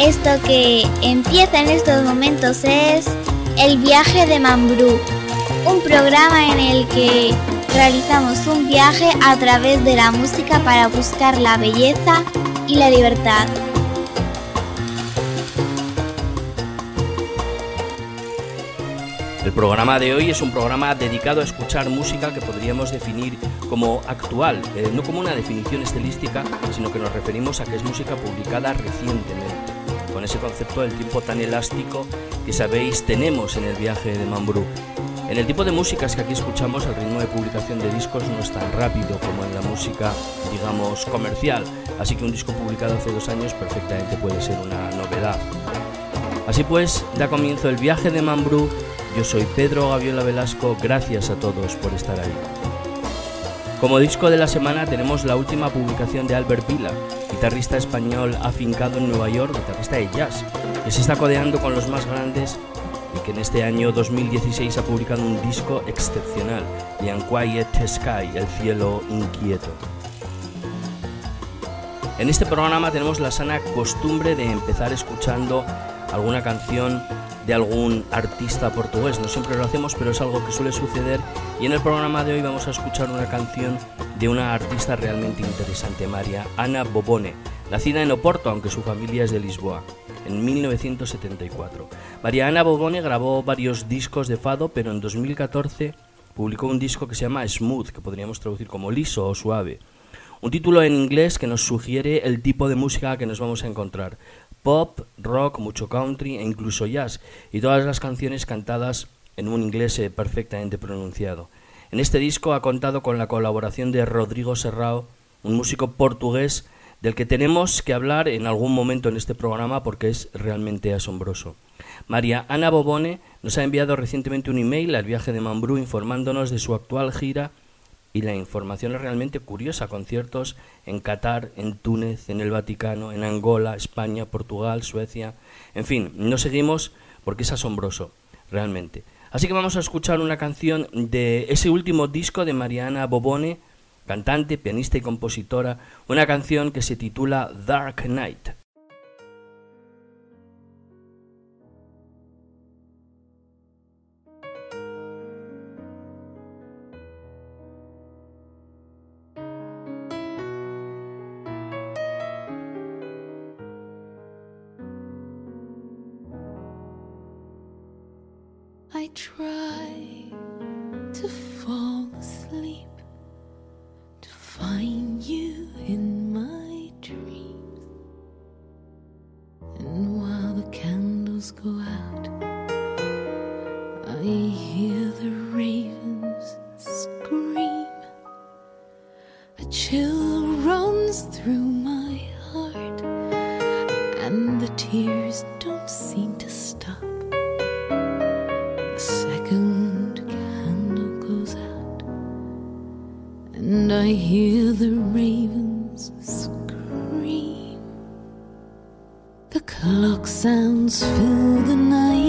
Esto que empieza en estos momentos es El viaje de Mambrú, un programa en el que realizamos un viaje a través de la música para buscar la belleza y la libertad. El programa de hoy es un programa dedicado a escuchar música que podríamos definir como actual, eh, no como una definición estilística, sino que nos referimos a que es música publicada recientemente, con ese concepto del tiempo tan elástico que sabéis tenemos en el viaje de Mambrú. En el tipo de músicas que aquí escuchamos, el ritmo de publicación de discos no es tan rápido como en la música, digamos, comercial, así que un disco publicado hace dos años perfectamente puede ser una novedad. Así pues, da comienzo el viaje de Mambrú yo soy Pedro Gaviola Velasco, gracias a todos por estar ahí. Como disco de la semana tenemos la última publicación de Albert Vila, guitarrista español afincado en Nueva York, guitarrista de jazz, que se está codeando con los más grandes y que en este año 2016 ha publicado un disco excepcional, The Unquiet Sky, El cielo inquieto. En este programa tenemos la sana costumbre de empezar escuchando alguna canción de algún artista portugués. No siempre lo hacemos, pero es algo que suele suceder. Y en el programa de hoy vamos a escuchar una canción de una artista realmente interesante, María Ana Bobone, nacida en Oporto, aunque su familia es de Lisboa, en 1974. María Ana Bobone grabó varios discos de fado, pero en 2014 publicó un disco que se llama Smooth, que podríamos traducir como liso o suave. Un título en inglés que nos sugiere el tipo de música que nos vamos a encontrar pop, rock, mucho country e incluso jazz, y todas las canciones cantadas en un inglés eh, perfectamente pronunciado. En este disco ha contado con la colaboración de Rodrigo Serrao, un músico portugués del que tenemos que hablar en algún momento en este programa porque es realmente asombroso. María Ana Bobone nos ha enviado recientemente un email al viaje de Mambrú informándonos de su actual gira y la información es realmente curiosa. Conciertos en Qatar, en Túnez, en el Vaticano, en Angola, España, Portugal, Suecia. En fin, no seguimos porque es asombroso, realmente. Así que vamos a escuchar una canción de ese último disco de Mariana Bobone, cantante, pianista y compositora, una canción que se titula Dark Night. Try ravens scream. The clock sounds fill the night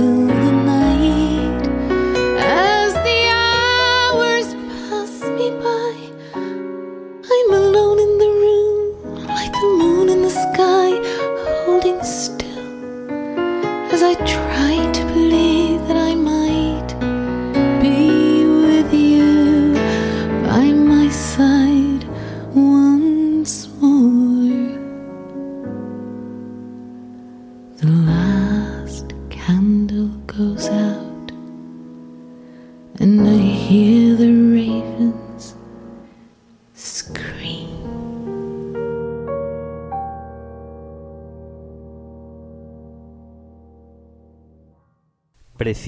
You.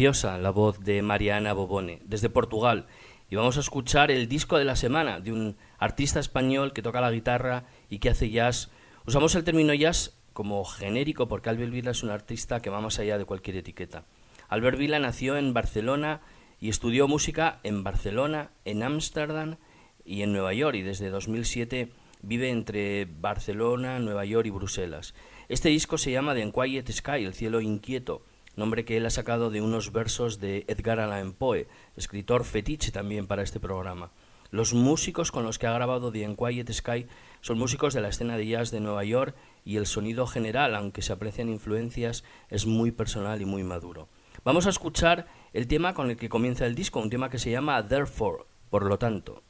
La voz de Mariana Bobone, desde Portugal. Y vamos a escuchar el disco de la semana de un artista español que toca la guitarra y que hace jazz. Usamos el término jazz como genérico porque Albert Vila es un artista que va más allá de cualquier etiqueta. Albert Vila nació en Barcelona y estudió música en Barcelona, en Ámsterdam y en Nueva York y desde 2007 vive entre Barcelona, Nueva York y Bruselas. Este disco se llama The Quiet Sky, el cielo inquieto, nombre que él ha sacado de unos versos de Edgar Allan Poe, escritor fetiche también para este programa. Los músicos con los que ha grabado The Quiet Sky son músicos de la escena de jazz de Nueva York y el sonido general, aunque se aprecian influencias, es muy personal y muy maduro. Vamos a escuchar el tema con el que comienza el disco, un tema que se llama Therefore, por lo tanto.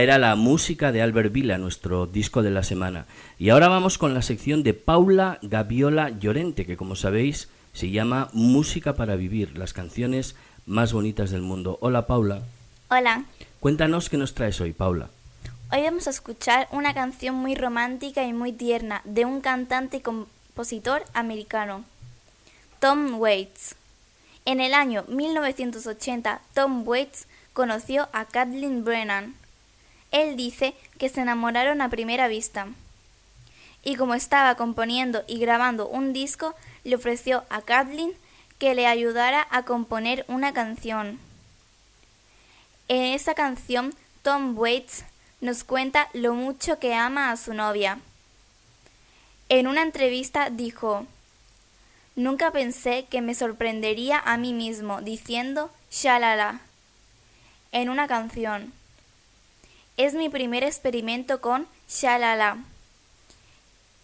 Esta era la música de Albert Vila, nuestro disco de la semana. Y ahora vamos con la sección de Paula Gaviola Llorente, que como sabéis se llama Música para Vivir, las canciones más bonitas del mundo. Hola Paula. Hola. Cuéntanos qué nos traes hoy, Paula. Hoy vamos a escuchar una canción muy romántica y muy tierna de un cantante y compositor americano, Tom Waits. En el año 1980, Tom Waits conoció a Kathleen Brennan, él dice que se enamoraron a primera vista. Y como estaba componiendo y grabando un disco, le ofreció a Kathleen que le ayudara a componer una canción. En esa canción, Tom Waits nos cuenta lo mucho que ama a su novia. En una entrevista dijo, Nunca pensé que me sorprendería a mí mismo diciendo shalala en una canción. Es mi primer experimento con Shalala.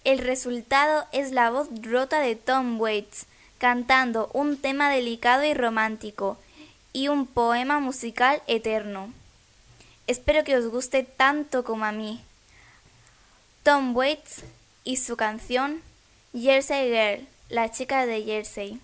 El resultado es la voz rota de Tom Waits cantando un tema delicado y romántico y un poema musical eterno. Espero que os guste tanto como a mí. Tom Waits y su canción Jersey Girl, la chica de Jersey.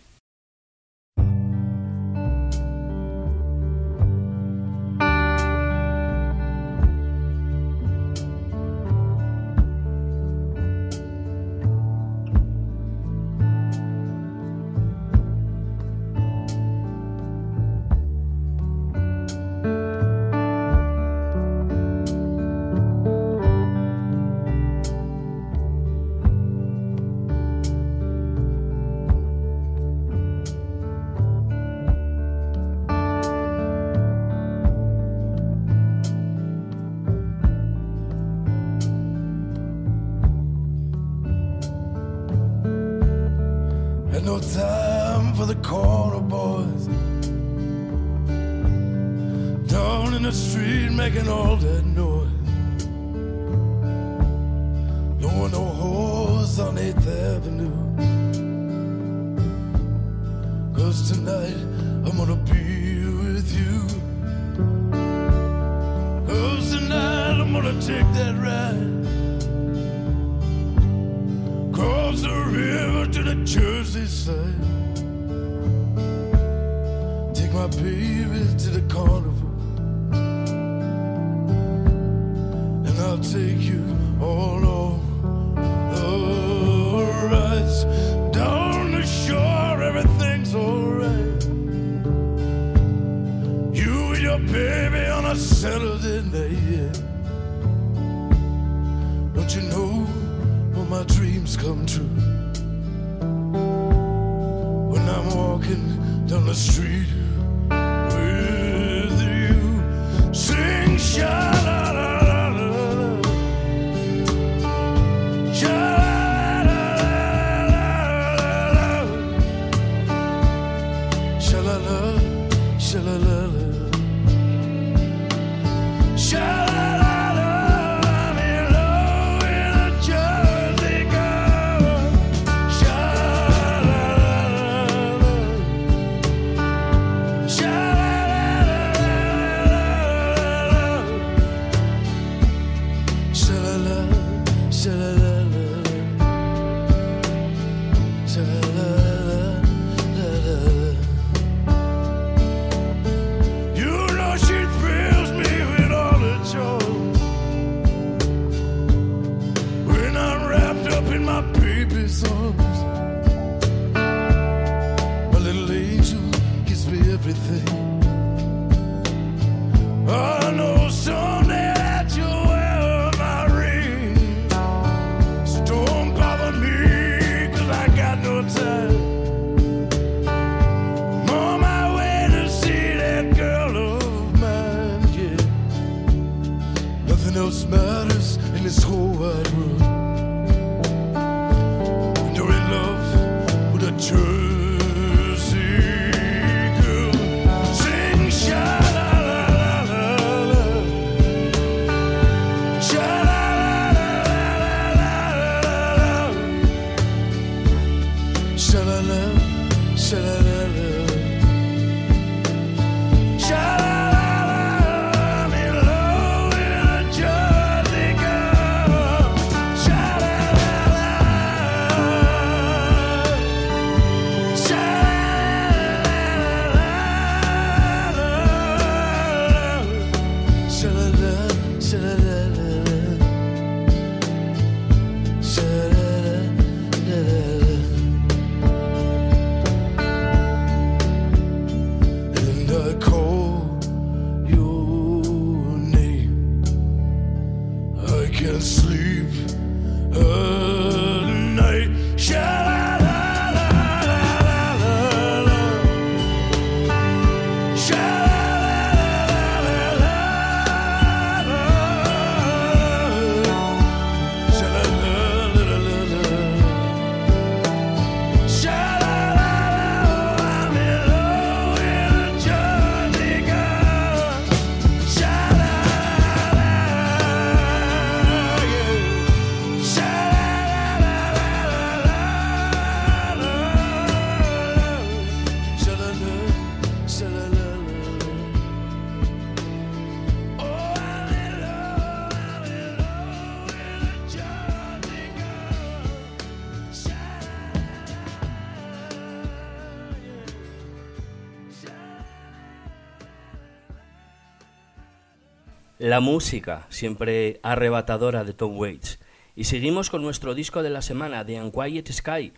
La música siempre arrebatadora de Tom Waits. Y seguimos con nuestro disco de la semana, The Unquiet Sky,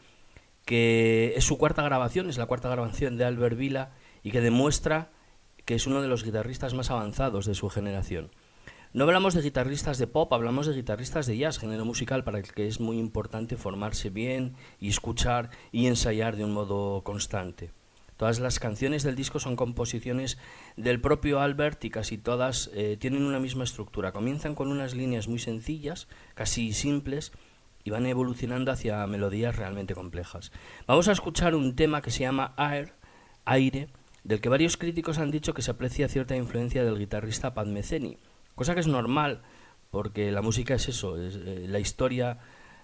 que es su cuarta grabación, es la cuarta grabación de Albert Vila y que demuestra que es uno de los guitarristas más avanzados de su generación. No hablamos de guitarristas de pop, hablamos de guitarristas de jazz, género musical para el que es muy importante formarse bien y escuchar y ensayar de un modo constante. Todas las canciones del disco son composiciones del propio Albert y casi todas eh, tienen una misma estructura. Comienzan con unas líneas muy sencillas, casi simples, y van evolucionando hacia melodías realmente complejas. Vamos a escuchar un tema que se llama Air, aire, del que varios críticos han dicho que se aprecia cierta influencia del guitarrista Pat Metheny, cosa que es normal, porque la música es eso, es, eh, la historia,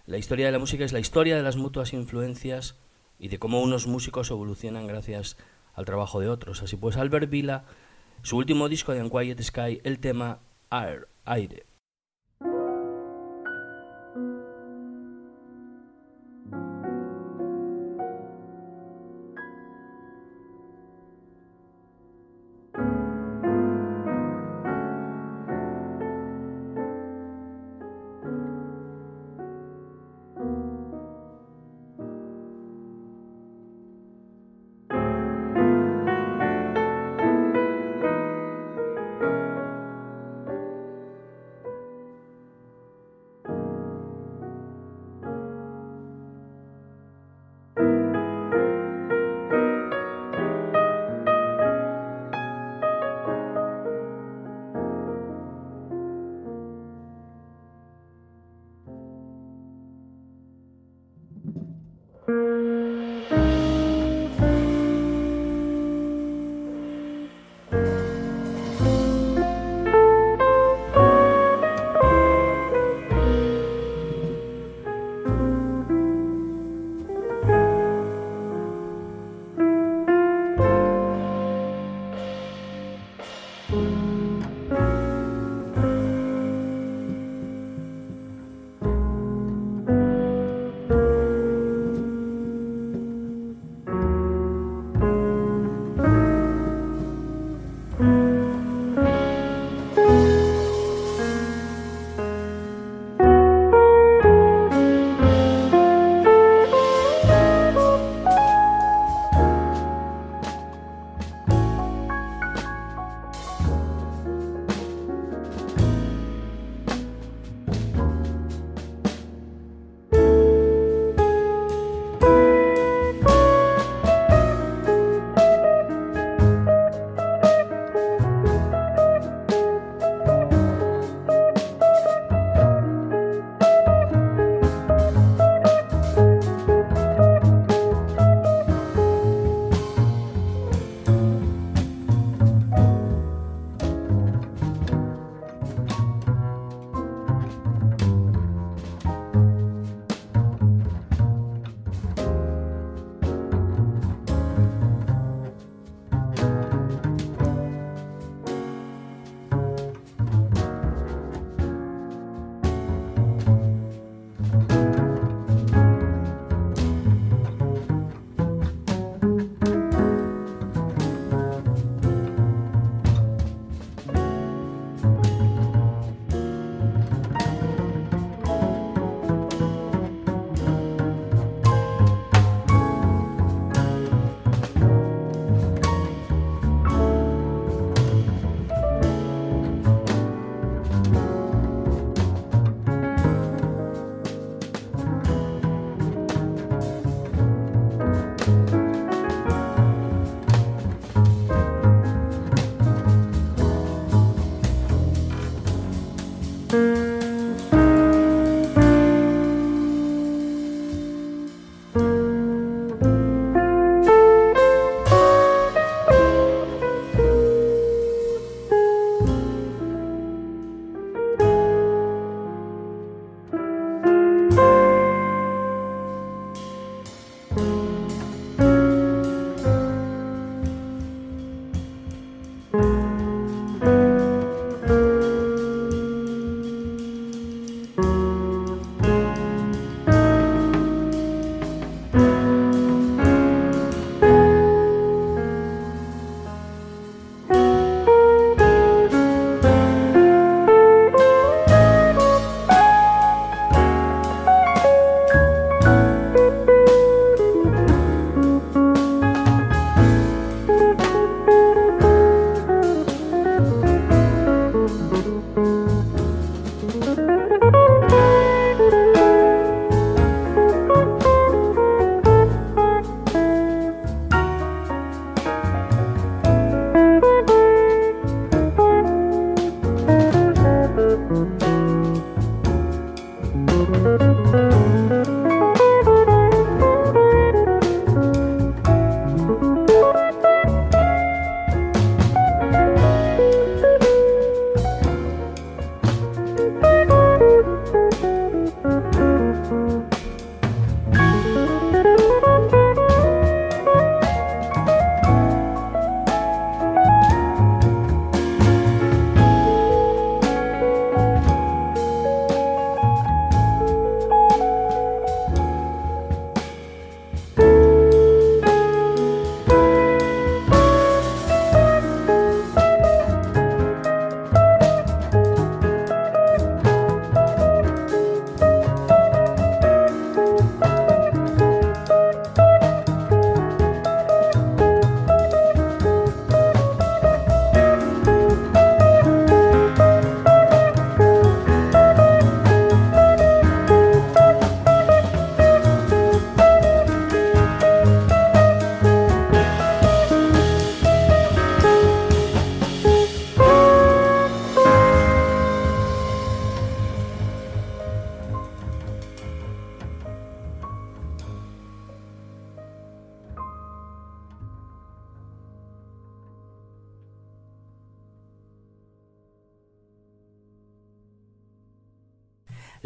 la historia de la música es la historia de las mutuas influencias y de cómo unos músicos evolucionan gracias al trabajo de otros. Así pues, Albert Vila, su último disco de Unquiet Sky, el tema Air, aire.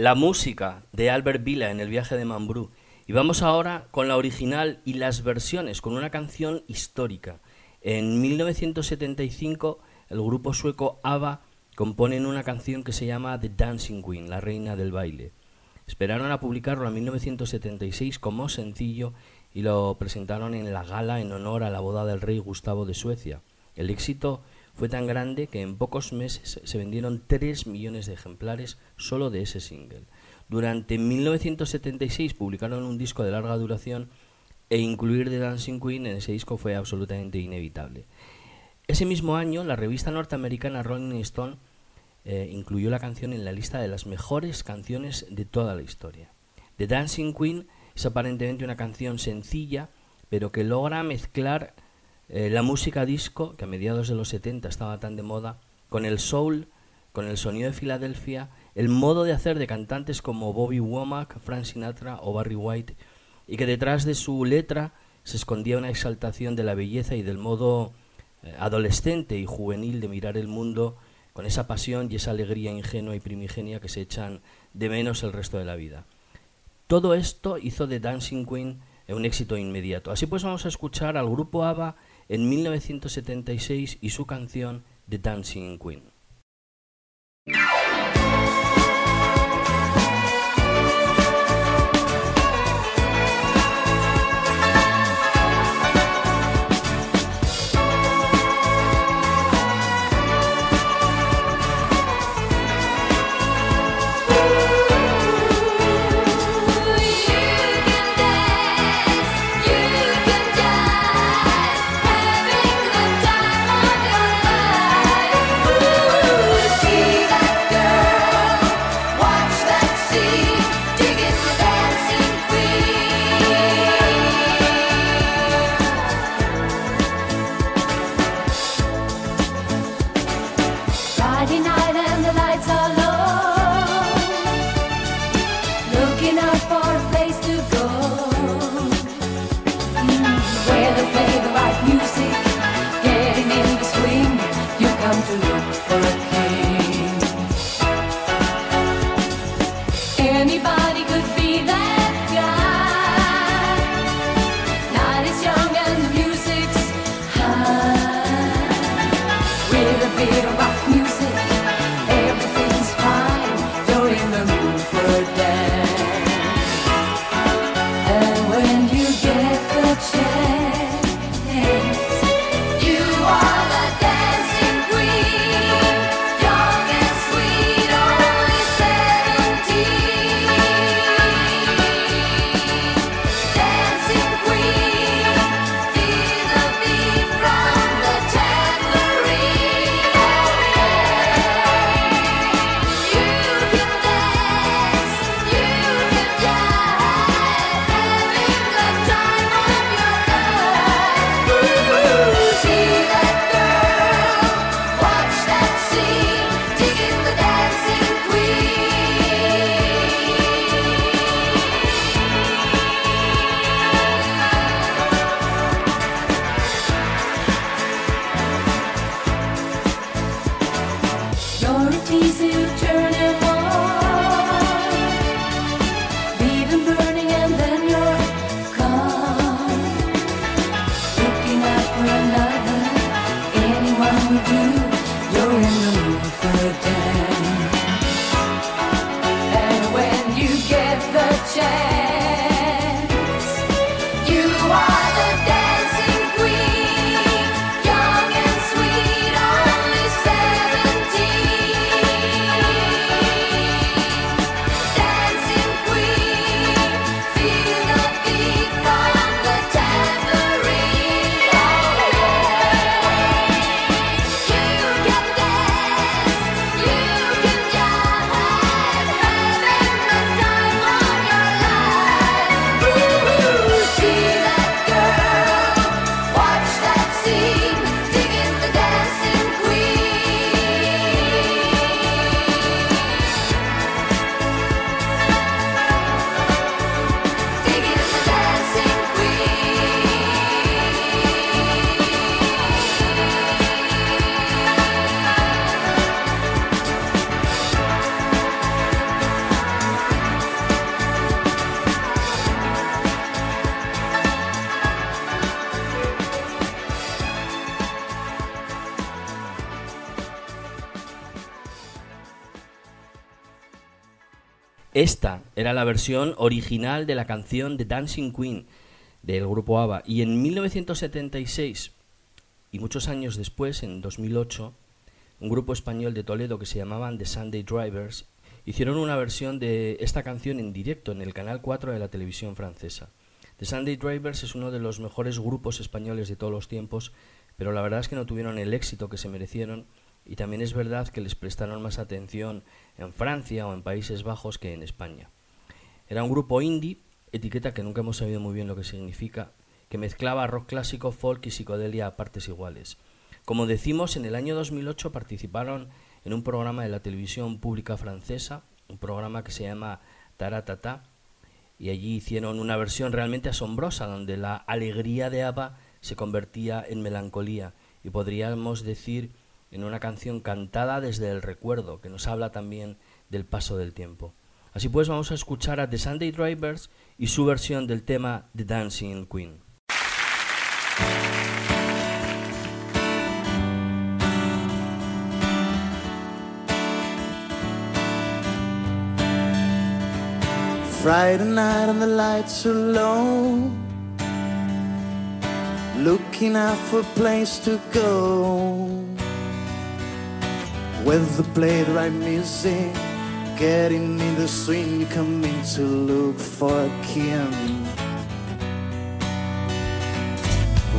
La música de Albert Vila en el viaje de Mambrú. Y vamos ahora con la original y las versiones, con una canción histórica. En 1975 el grupo sueco ABBA componen una canción que se llama The Dancing Queen, la reina del baile. Esperaron a publicarlo en 1976 como sencillo y lo presentaron en la gala en honor a la boda del rey Gustavo de Suecia. El éxito fue tan grande que en pocos meses se vendieron 3 millones de ejemplares solo de ese single. Durante 1976 publicaron un disco de larga duración e incluir The Dancing Queen en ese disco fue absolutamente inevitable. Ese mismo año, la revista norteamericana Rolling Stone eh, incluyó la canción en la lista de las mejores canciones de toda la historia. The Dancing Queen es aparentemente una canción sencilla, pero que logra mezclar eh, la música disco, que a mediados de los 70 estaba tan de moda, con el soul, con el sonido de Filadelfia, el modo de hacer de cantantes como Bobby Womack, Frank Sinatra o Barry White, y que detrás de su letra se escondía una exaltación de la belleza y del modo eh, adolescente y juvenil de mirar el mundo con esa pasión y esa alegría ingenua y primigenia que se echan de menos el resto de la vida. Todo esto hizo de Dancing Queen un éxito inmediato. Así pues vamos a escuchar al grupo ABBA en 1976 y su canción The Dancing Queen. Esta era la versión original de la canción The Dancing Queen del grupo ABBA y en 1976 y muchos años después, en 2008, un grupo español de Toledo que se llamaban The Sunday Drivers hicieron una versión de esta canción en directo en el canal 4 de la televisión francesa. The Sunday Drivers es uno de los mejores grupos españoles de todos los tiempos, pero la verdad es que no tuvieron el éxito que se merecieron y también es verdad que les prestaron más atención en Francia o en Países Bajos que en España. Era un grupo indie, etiqueta que nunca hemos sabido muy bien lo que significa, que mezclaba rock clásico, folk y psicodelia a partes iguales. Como decimos, en el año 2008 participaron en un programa de la televisión pública francesa, un programa que se llama Taratata, y allí hicieron una versión realmente asombrosa donde la alegría de ABBA se convertía en melancolía y podríamos decir en una canción cantada desde el recuerdo, que nos habla también del paso del tiempo. Así pues, vamos a escuchar a The Sunday Drivers y su versión del tema The Dancing Queen. Friday night and the lights are low Looking out for a place to go with the play right music, getting in the swing, you come in to look for Kim.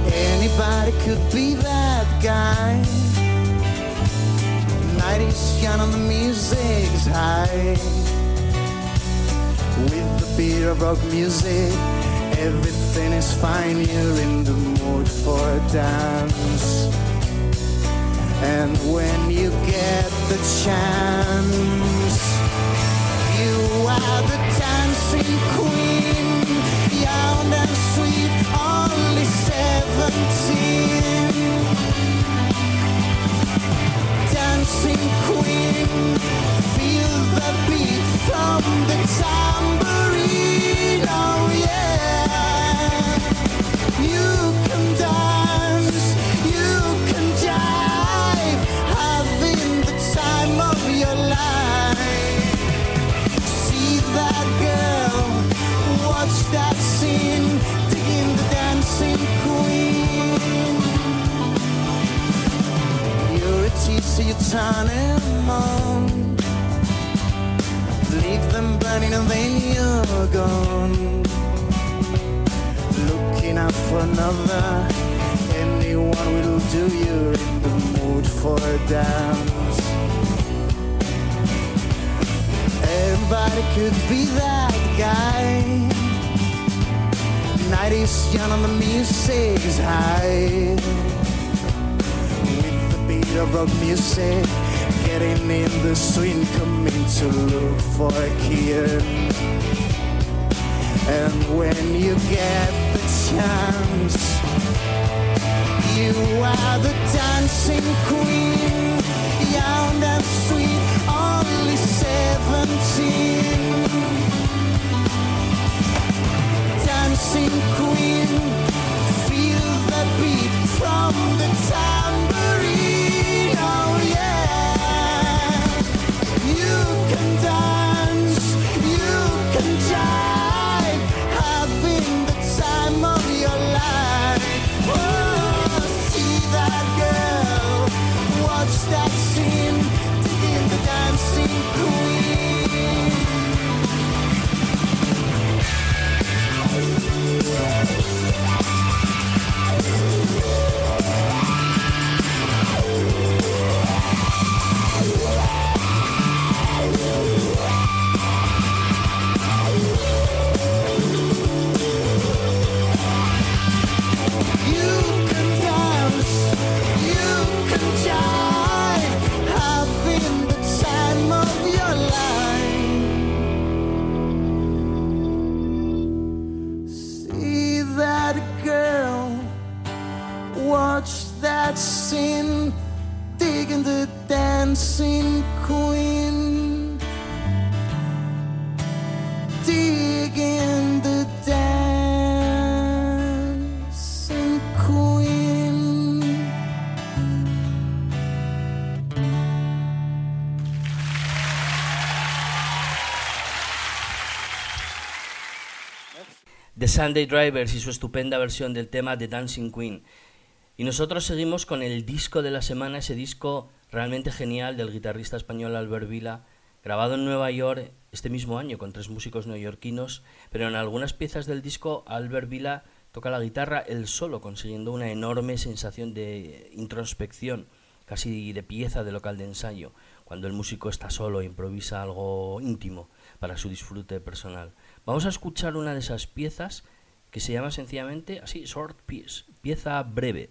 Anybody could be that guy. Night is young and the music's high. With the beat of rock music, everything is fine. You're in the mood for a dance. And when you get the chance, you are the dancing queen, young and sweet, only seventeen. Dancing queen, feel the beat from the tambourine, oh yeah. On. Leave them burning and then you're gone. Looking out for another. Anyone will do. You're in the mood for a dance. Everybody could be that guy. Night is young and the music is high. Of music, getting in the swing, coming to look for a kid. And when you get the chance, you are the dancing queen, young and sweet, only seventeen. Dancing queen, feel the beat from the tambourine, The Sunday Drivers y su estupenda versión del tema The Dancing Queen. Y nosotros seguimos con el disco de la semana, ese disco realmente genial del guitarrista español Albert Vila, grabado en Nueva York este mismo año con tres músicos neoyorquinos, pero en algunas piezas del disco Albert Vila toca la guitarra él solo, consiguiendo una enorme sensación de introspección, casi de pieza de local de ensayo, cuando el músico está solo e improvisa algo íntimo para su disfrute personal. Vamos a escuchar una de esas piezas que se llama sencillamente así, short piece, pieza breve.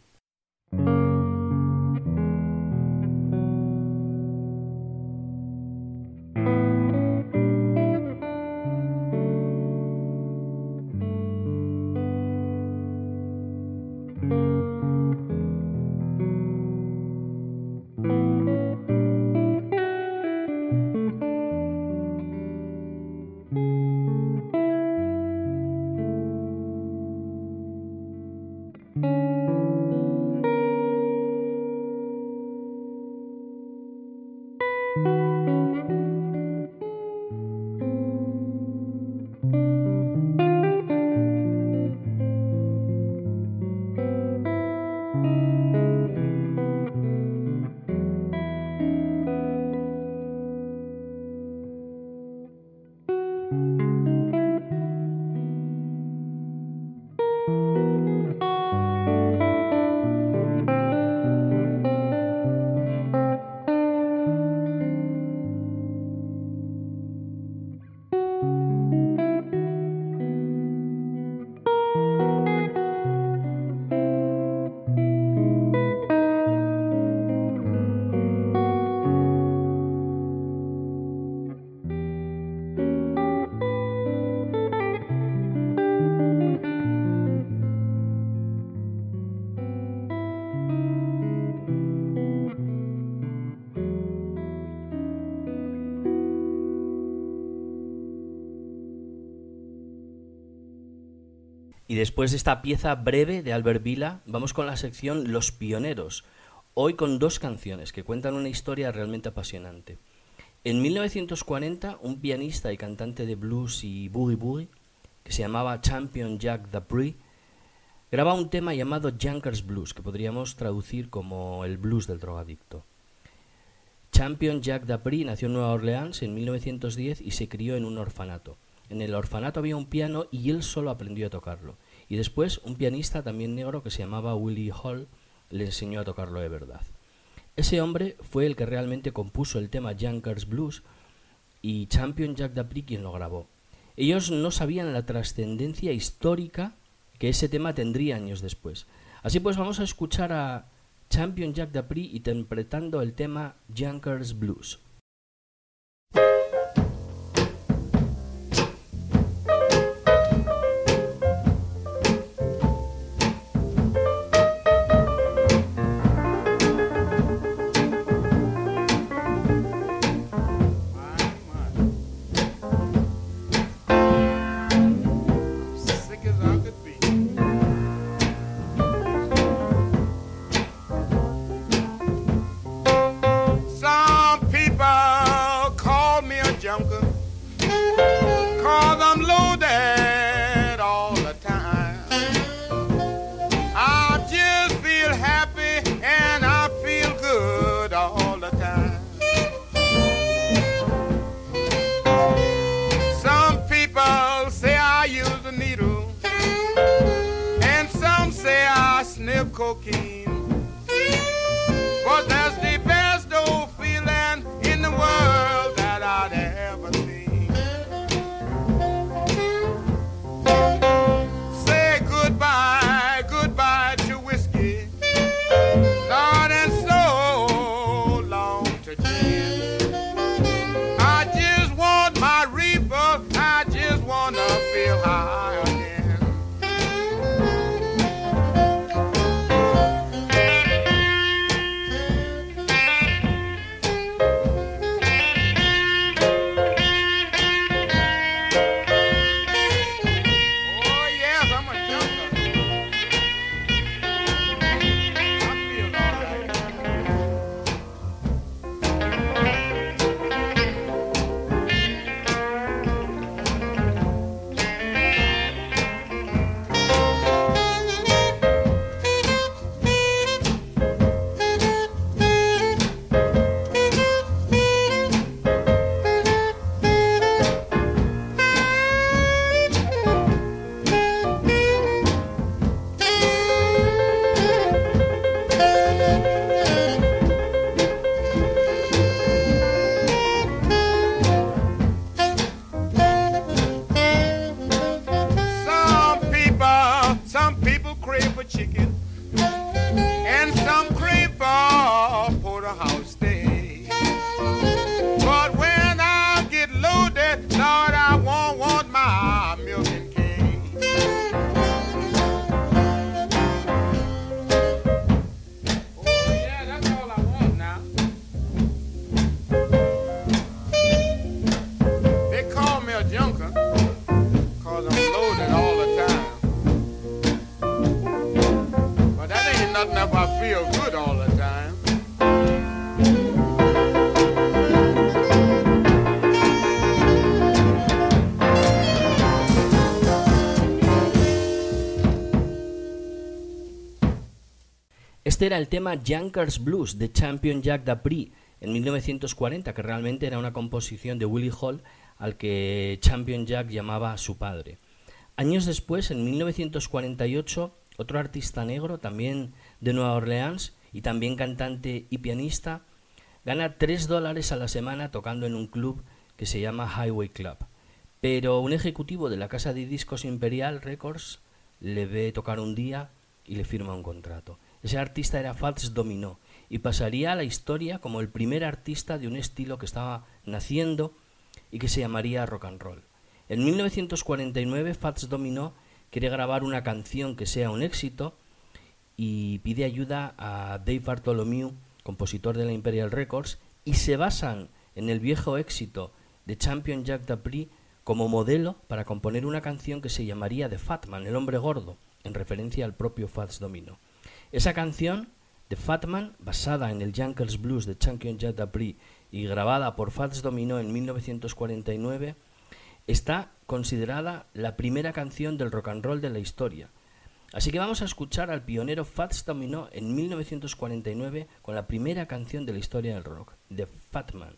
Después de esta pieza breve de Albert Vila, vamos con la sección Los Pioneros, hoy con dos canciones que cuentan una historia realmente apasionante. En 1940, un pianista y cantante de blues y boogie boogie, que se llamaba Champion Jack Dupree, graba un tema llamado Junkers Blues, que podríamos traducir como el blues del drogadicto. Champion Jack Dupree nació en Nueva Orleans en 1910 y se crió en un orfanato. En el orfanato había un piano y él solo aprendió a tocarlo. Y después un pianista también negro que se llamaba Willie Hall le enseñó a tocarlo de verdad. Ese hombre fue el que realmente compuso el tema Junkers Blues y Champion Jack Dapri quien lo grabó. Ellos no sabían la trascendencia histórica que ese tema tendría años después. Así pues vamos a escuchar a Champion Jack Dapri interpretando el tema Junkers Blues. and. crave for chicken and some crave for porterhouse. Este era el tema Junkers Blues de Champion Jack Dapri en 1940, que realmente era una composición de Willie Hall al que Champion Jack llamaba a su padre. Años después, en 1948, otro artista negro, también de Nueva Orleans y también cantante y pianista, gana 3 dólares a la semana tocando en un club que se llama Highway Club. Pero un ejecutivo de la casa de discos Imperial Records le ve tocar un día y le firma un contrato. Ese artista era Fats Domino y pasaría a la historia como el primer artista de un estilo que estaba naciendo y que se llamaría rock and roll. En 1949 Fats Domino quiere grabar una canción que sea un éxito y pide ayuda a Dave Bartholomew, compositor de la Imperial Records, y se basan en el viejo éxito de Champion Jack Dapri como modelo para componer una canción que se llamaría The Fatman, el hombre gordo, en referencia al propio Fats Domino. Esa canción, The Fatman, basada en el Junkers Blues de Champion Jack Dapri y grabada por Fats Domino en 1949, está considerada la primera canción del rock and roll de la historia. Así que vamos a escuchar al pionero Fats Domino en 1949 con la primera canción de la historia del rock, The Fatman.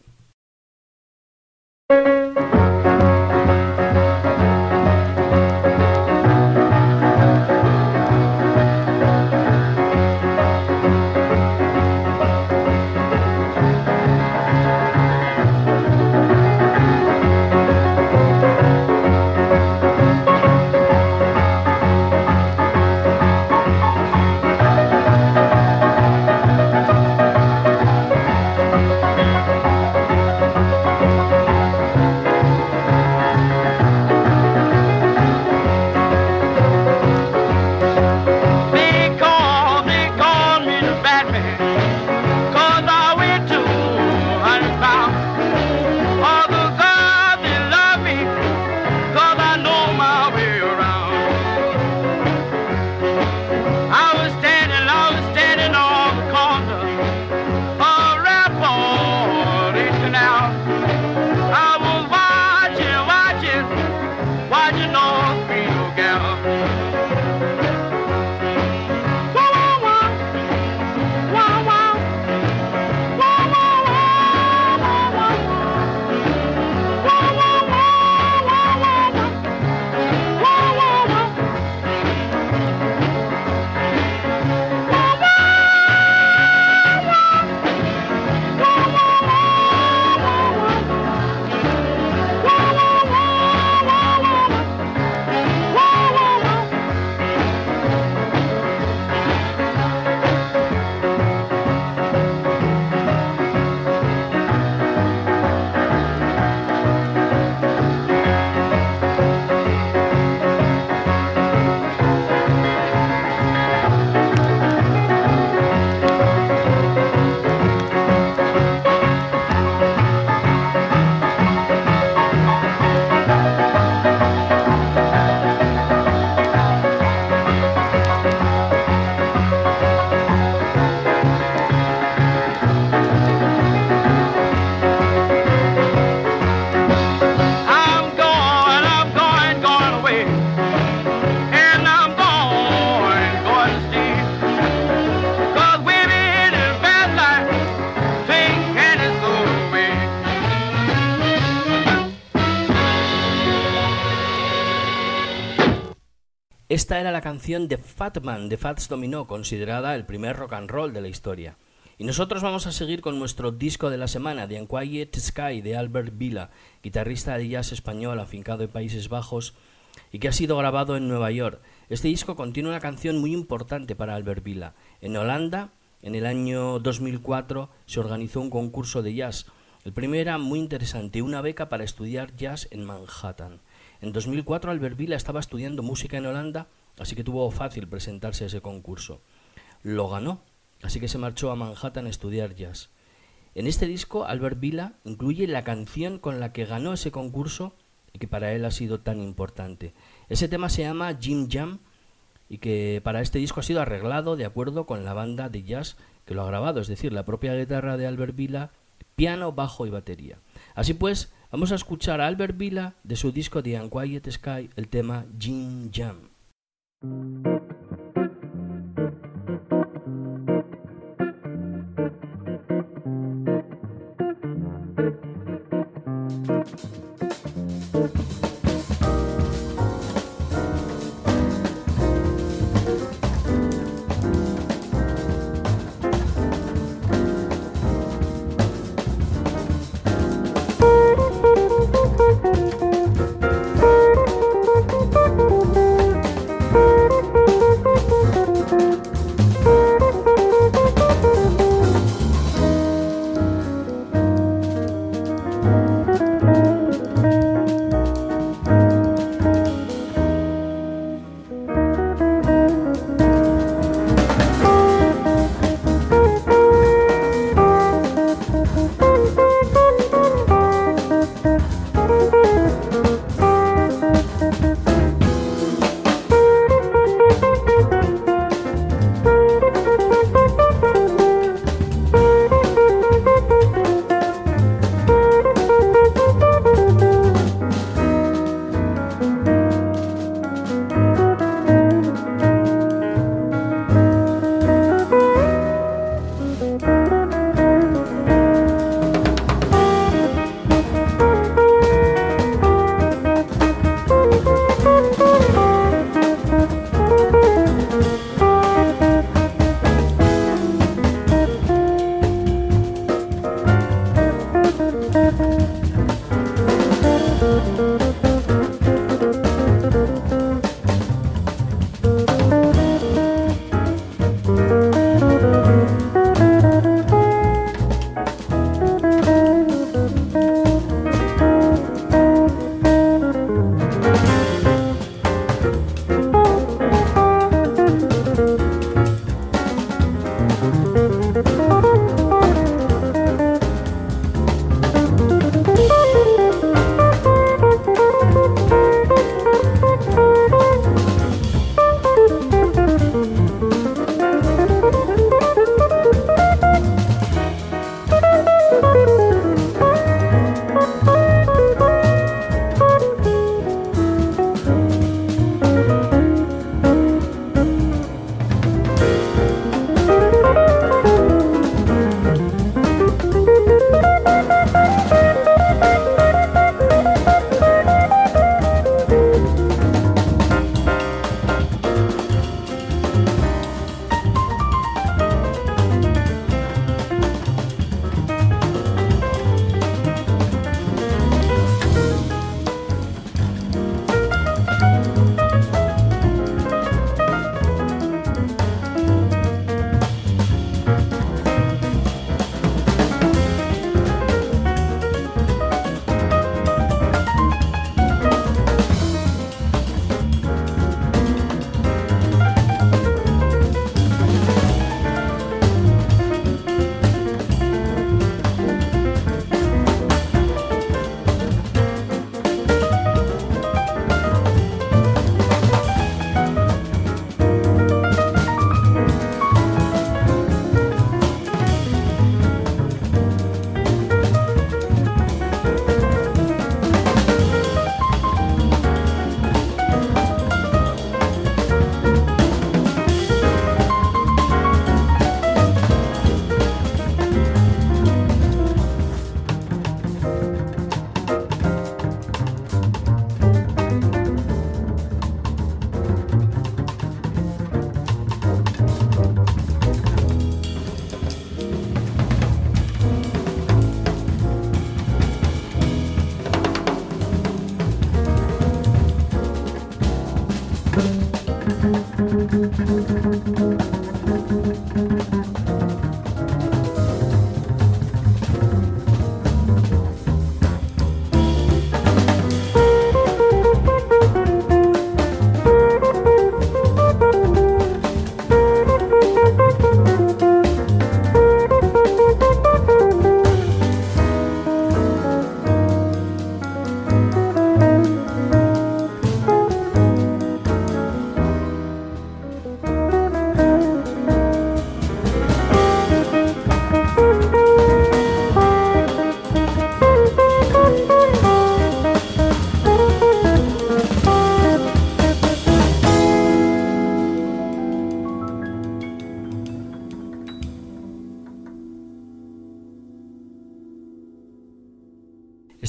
Esta era la canción de Fatman de Fats Domino, considerada el primer rock and roll de la historia. Y nosotros vamos a seguir con nuestro disco de la semana, The Unquiet Sky, de Albert Vila, guitarrista de jazz español afincado en Países Bajos y que ha sido grabado en Nueva York. Este disco contiene una canción muy importante para Albert Vila. En Holanda, en el año 2004, se organizó un concurso de jazz. El primero era muy interesante, una beca para estudiar jazz en Manhattan. En 2004 Albert Vila estaba estudiando música en Holanda, así que tuvo fácil presentarse a ese concurso. Lo ganó, así que se marchó a Manhattan a estudiar jazz. En este disco Albert Vila incluye la canción con la que ganó ese concurso y que para él ha sido tan importante. Ese tema se llama Jim Jam y que para este disco ha sido arreglado de acuerdo con la banda de jazz que lo ha grabado, es decir, la propia guitarra de Albert Vila, piano, bajo y batería. Así pues, Vamos a escuchar a Albert Vila de su disco The Unquiet Sky el tema Jim Jam.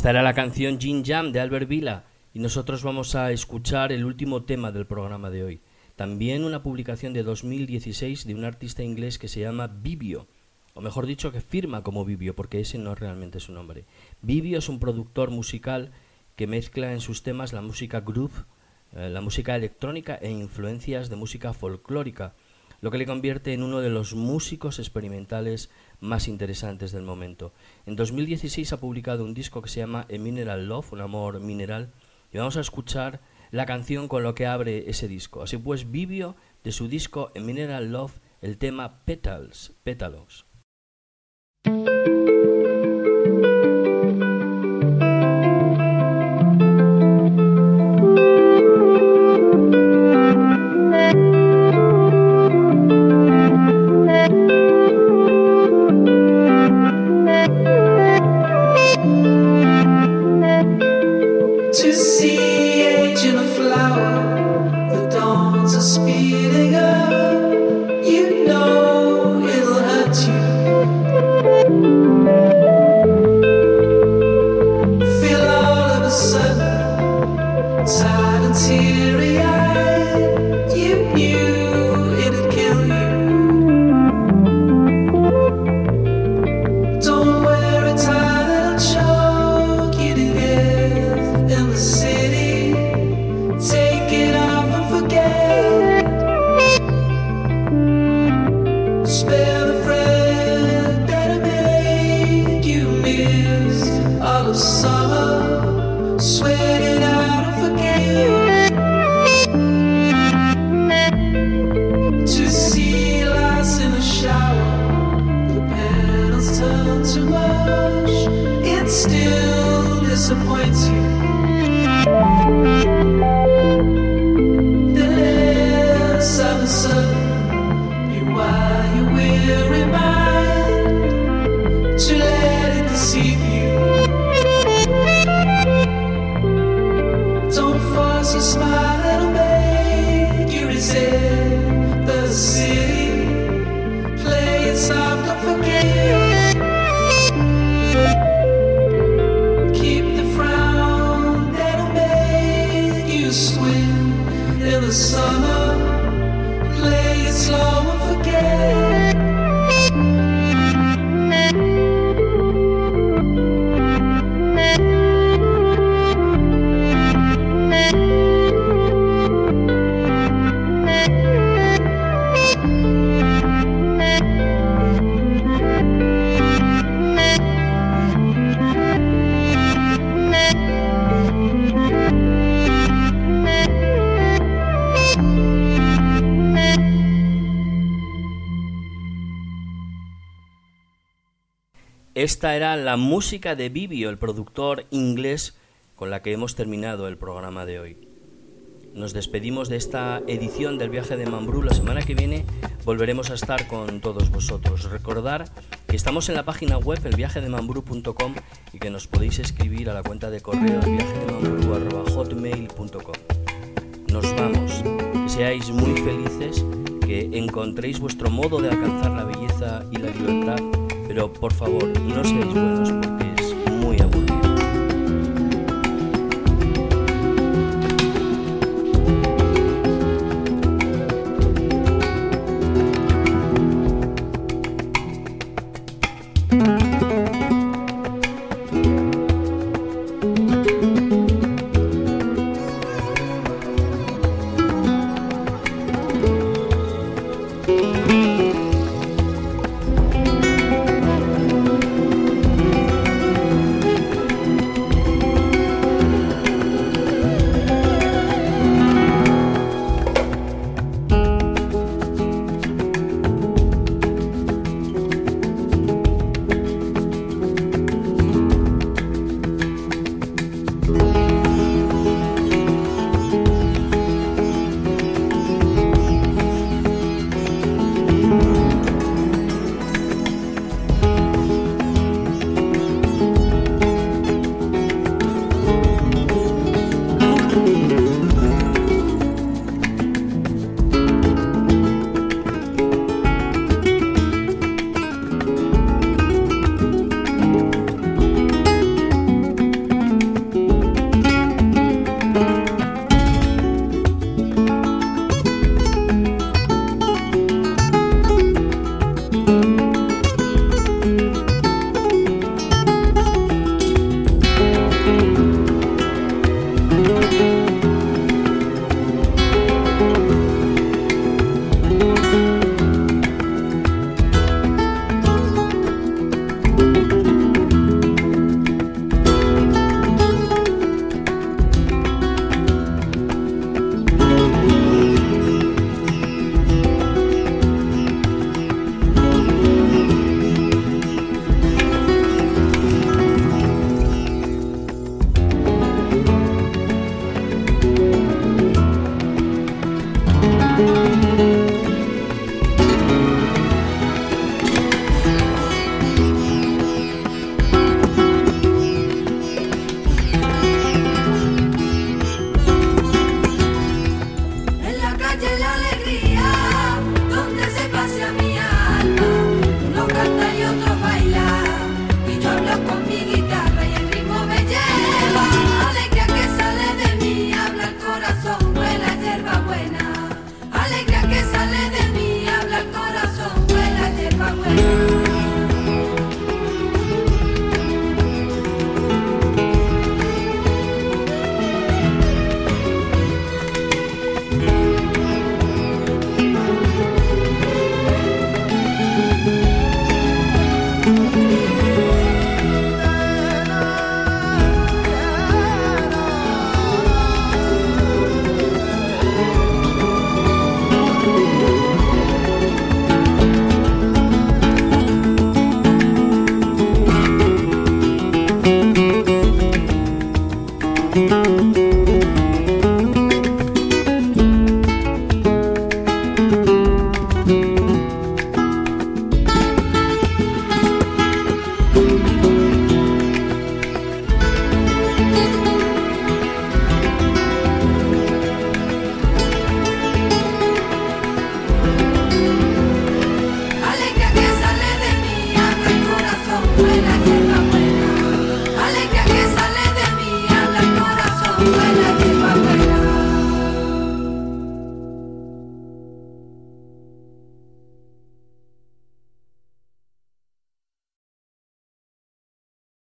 Esta era la canción Jin Jam de Albert Vila y nosotros vamos a escuchar el último tema del programa de hoy. También una publicación de 2016 de un artista inglés que se llama Vivio, o mejor dicho que firma como Vivio, porque ese no es realmente su nombre. Vivio es un productor musical que mezcla en sus temas la música groove, eh, la música electrónica e influencias de música folclórica, lo que le convierte en uno de los músicos experimentales más interesantes del momento. En 2016 ha publicado un disco que se llama A Mineral Love, un amor mineral, y vamos a escuchar la canción con lo que abre ese disco. Así pues, Vivio de su disco A Mineral Love, el tema Petals, Pétalos. weary mind. Era la música de Vivio, el productor inglés con la que hemos terminado el programa de hoy. Nos despedimos de esta edición del viaje de Mambrú. La semana que viene volveremos a estar con todos vosotros. Recordar que estamos en la página web elviajedemambrú.com y que nos podéis escribir a la cuenta de correo elviajedemambrú.hotmail.com. Nos vamos. Seáis muy felices, que encontréis vuestro modo de alcanzar la belleza y la libertad pero por favor, no seáis buenos porque